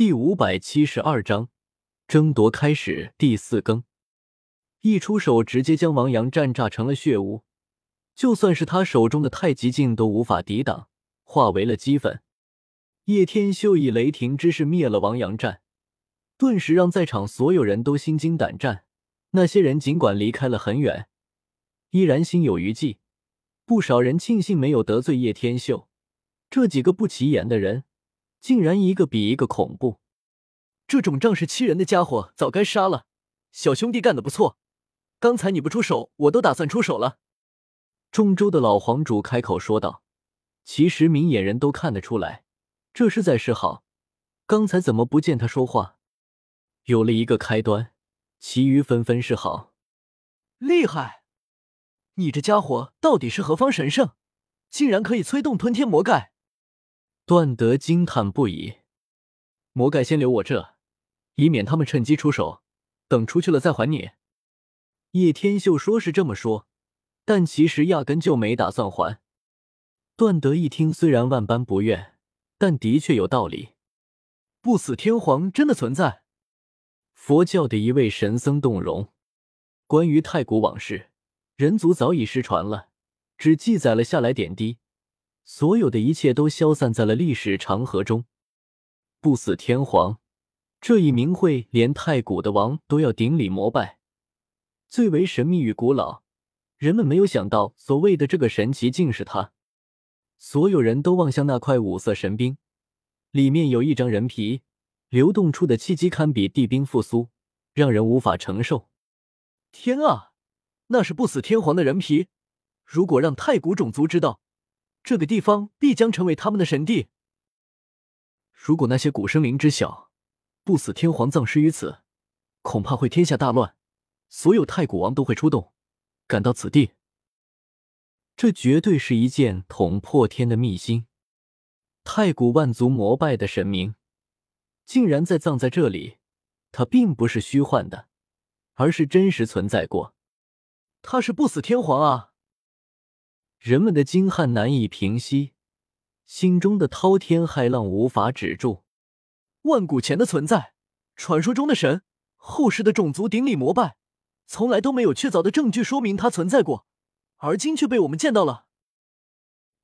第五百七十二章争夺开始。第四更，一出手直接将王阳战炸成了血雾，就算是他手中的太极镜都无法抵挡，化为了齑粉。叶天秀以雷霆之势灭了王阳战，顿时让在场所有人都心惊胆战。那些人尽管离开了很远，依然心有余悸。不少人庆幸没有得罪叶天秀，这几个不起眼的人。竟然一个比一个恐怖！这种仗势欺人的家伙早该杀了。小兄弟干得不错，刚才你不出手，我都打算出手了。中州的老皇主开口说道。其实明眼人都看得出来，这是在示好。刚才怎么不见他说话？有了一个开端，其余纷纷示好。厉害！你这家伙到底是何方神圣，竟然可以催动吞天魔盖？段德惊叹不已，魔盖先留我这，以免他们趁机出手，等出去了再还你。叶天秀说是这么说，但其实压根就没打算还。段德一听，虽然万般不愿，但的确有道理。不死天皇真的存在？佛教的一位神僧动容。关于太古往事，人族早已失传了，只记载了下来点滴。所有的一切都消散在了历史长河中。不死天皇这一名讳，连太古的王都要顶礼膜拜，最为神秘与古老。人们没有想到，所谓的这个神奇竟是他。所有人都望向那块五色神冰，里面有一张人皮，流动出的气机堪比地冰复苏，让人无法承受。天啊，那是不死天皇的人皮！如果让太古种族知道，这个地方必将成为他们的神地。如果那些古生灵知晓不死天皇葬尸于此，恐怕会天下大乱，所有太古王都会出动，赶到此地。这绝对是一件捅破天的秘辛。太古万族膜拜的神明，竟然在葬在这里，他并不是虚幻的，而是真实存在过。他是不死天皇啊！人们的惊骇难以平息，心中的滔天骇浪无法止住。万古前的存在，传说中的神，后世的种族顶礼膜拜，从来都没有确凿的证据说明他存在过，而今却被我们见到了。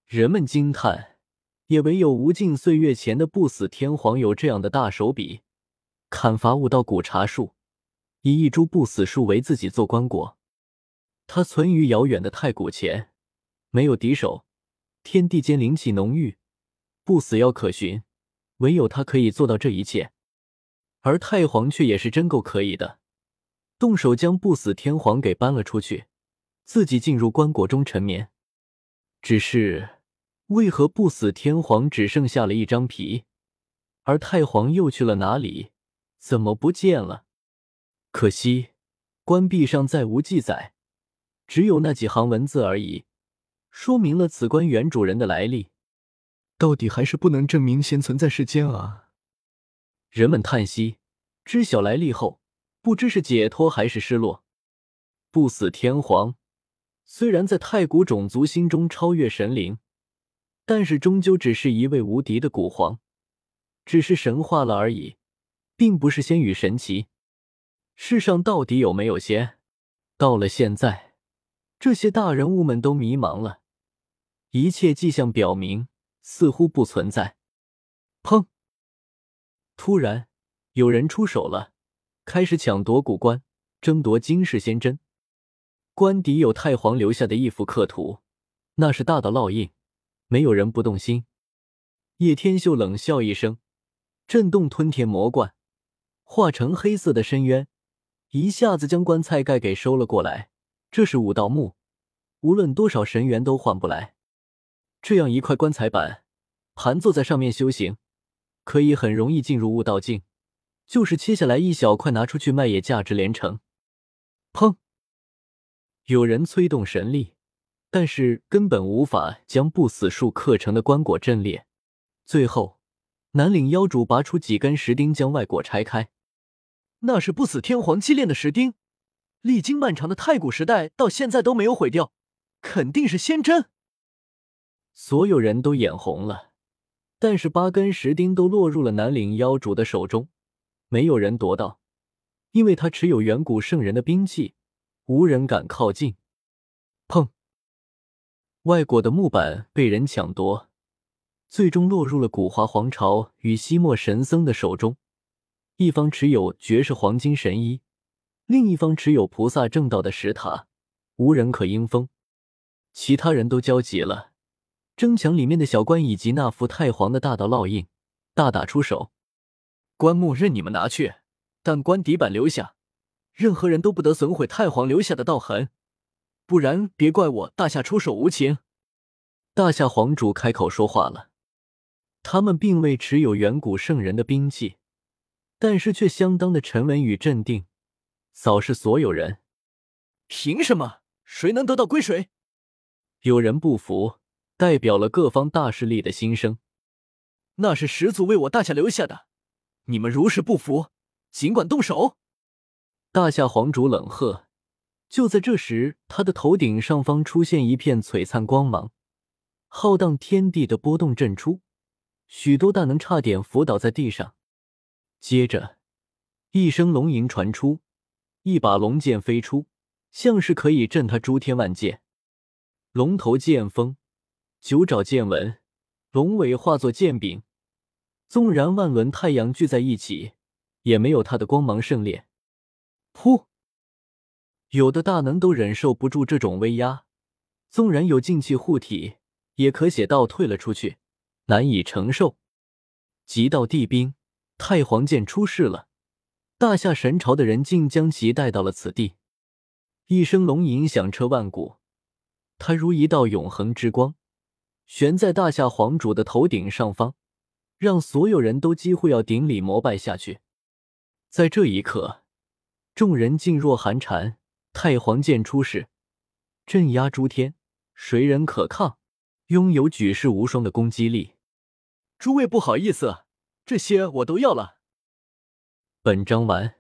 人们惊叹，也唯有无尽岁月前的不死天皇有这样的大手笔，砍伐悟道古茶树，以一株不死树为自己做棺椁。它存于遥远的太古前。没有敌手，天地间灵气浓郁，不死药可寻，唯有他可以做到这一切。而太皇却也是真够可以的，动手将不死天皇给搬了出去，自己进入棺椁中沉眠。只是为何不死天皇只剩下了一张皮，而太皇又去了哪里？怎么不见了？可惜棺壁上再无记载，只有那几行文字而已。说明了此关原主人的来历，到底还是不能证明先存在世间啊！人们叹息，知晓来历后，不知是解脱还是失落。不死天皇虽然在太古种族心中超越神灵，但是终究只是一位无敌的古皇，只是神话了而已，并不是仙与神奇。世上到底有没有仙？到了现在，这些大人物们都迷茫了。一切迹象表明，似乎不存在。砰！突然有人出手了，开始抢夺古棺，争夺惊世仙珍。棺底有太皇留下的一幅刻图，那是大道烙印。没有人不动心。叶天秀冷笑一声，震动吞天魔冠，化成黑色的深渊，一下子将棺材盖给收了过来。这是五道墓，无论多少神元都换不来。这样一块棺材板，盘坐在上面修行，可以很容易进入悟道境。就是切下来一小块拿出去卖，也价值连城。砰！有人催动神力，但是根本无法将不死树刻成的棺椁震裂。最后，南岭妖主拔出几根石钉，将外椁拆开。那是不死天皇祭炼的石钉，历经漫长的太古时代，到现在都没有毁掉，肯定是仙珍。所有人都眼红了，但是八根石钉都落入了南岭妖主的手中，没有人夺到，因为他持有远古圣人的兵器，无人敢靠近。砰！外国的木板被人抢夺，最终落入了古华皇朝与西莫神僧的手中。一方持有绝世黄金神衣，另一方持有菩萨正道的石塔，无人可应风。其他人都焦急了。争抢里面的小官以及那幅太皇的大道烙印，大打出手。棺木任你们拿去，但棺底板留下，任何人都不得损毁太皇留下的道痕，不然别怪我大夏出手无情。大夏皇主开口说话了，他们并未持有远古圣人的兵器，但是却相当的沉稳与镇定，扫视所有人。凭什么？谁能得到归谁？有人不服。代表了各方大势力的心声，那是始祖为我大夏留下的，你们如是不服，尽管动手！大夏皇主冷喝。就在这时，他的头顶上方出现一片璀璨光芒，浩荡天地的波动震出，许多大能差点伏倒在地上。接着，一声龙吟传出，一把龙剑飞出，像是可以震他诸天万界。龙头剑锋。九爪剑纹，龙尾化作剑柄，纵然万轮太阳聚在一起，也没有它的光芒盛烈。噗！有的大能都忍受不住这种威压，纵然有静气护体，也可写倒退了出去，难以承受。极道地兵太皇剑出世了，大夏神朝的人竟将其带到了此地。一声龙吟响彻万古，它如一道永恒之光。悬在大夏皇主的头顶上方，让所有人都几乎要顶礼膜拜下去。在这一刻，众人噤若寒蝉。太皇剑出世，镇压诸天，谁人可抗？拥有举世无双的攻击力。诸位不好意思，这些我都要了。本章完。